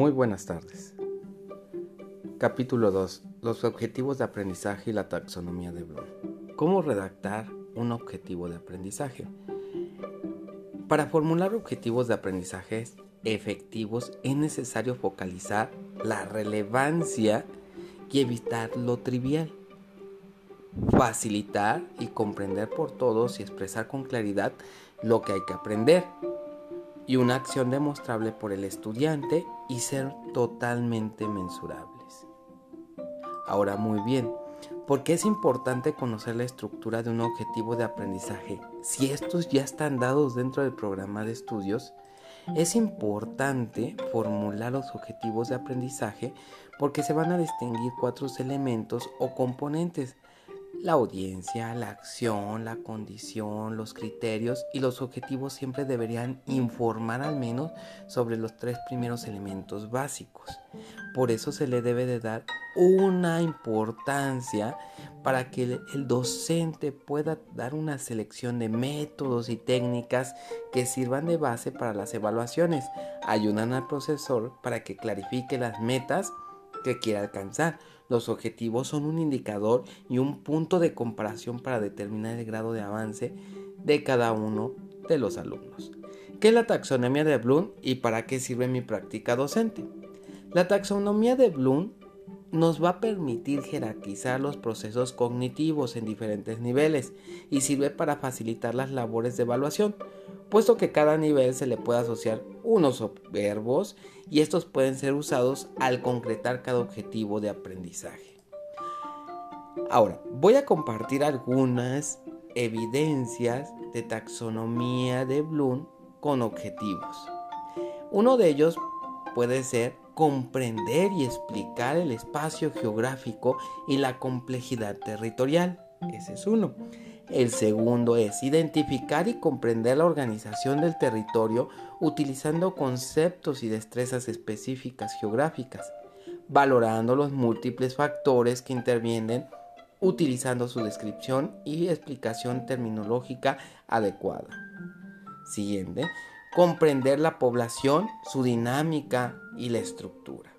Muy buenas tardes. Capítulo 2. Los objetivos de aprendizaje y la taxonomía de Bloom. ¿Cómo redactar un objetivo de aprendizaje? Para formular objetivos de aprendizaje efectivos es necesario focalizar la relevancia y evitar lo trivial. Facilitar y comprender por todos y expresar con claridad lo que hay que aprender y una acción demostrable por el estudiante y ser totalmente mensurables. Ahora muy bien, ¿por qué es importante conocer la estructura de un objetivo de aprendizaje si estos ya están dados dentro del programa de estudios? Es importante formular los objetivos de aprendizaje porque se van a distinguir cuatro elementos o componentes la audiencia, la acción, la condición, los criterios y los objetivos siempre deberían informar al menos sobre los tres primeros elementos básicos. Por eso se le debe de dar una importancia para que el docente pueda dar una selección de métodos y técnicas que sirvan de base para las evaluaciones. Ayudan al profesor para que clarifique las metas que quiere alcanzar. Los objetivos son un indicador y un punto de comparación para determinar el grado de avance de cada uno de los alumnos. ¿Qué es la taxonomía de Bloom y para qué sirve mi práctica docente? La taxonomía de Bloom nos va a permitir jerarquizar los procesos cognitivos en diferentes niveles y sirve para facilitar las labores de evaluación, puesto que cada nivel se le puede asociar unos verbos y estos pueden ser usados al concretar cada objetivo de aprendizaje. Ahora, voy a compartir algunas evidencias de taxonomía de Bloom con objetivos. Uno de ellos puede ser comprender y explicar el espacio geográfico y la complejidad territorial. Ese es uno. El segundo es identificar y comprender la organización del territorio utilizando conceptos y destrezas específicas geográficas, valorando los múltiples factores que intervienen utilizando su descripción y explicación terminológica adecuada. Siguiente, comprender la población, su dinámica y la estructura.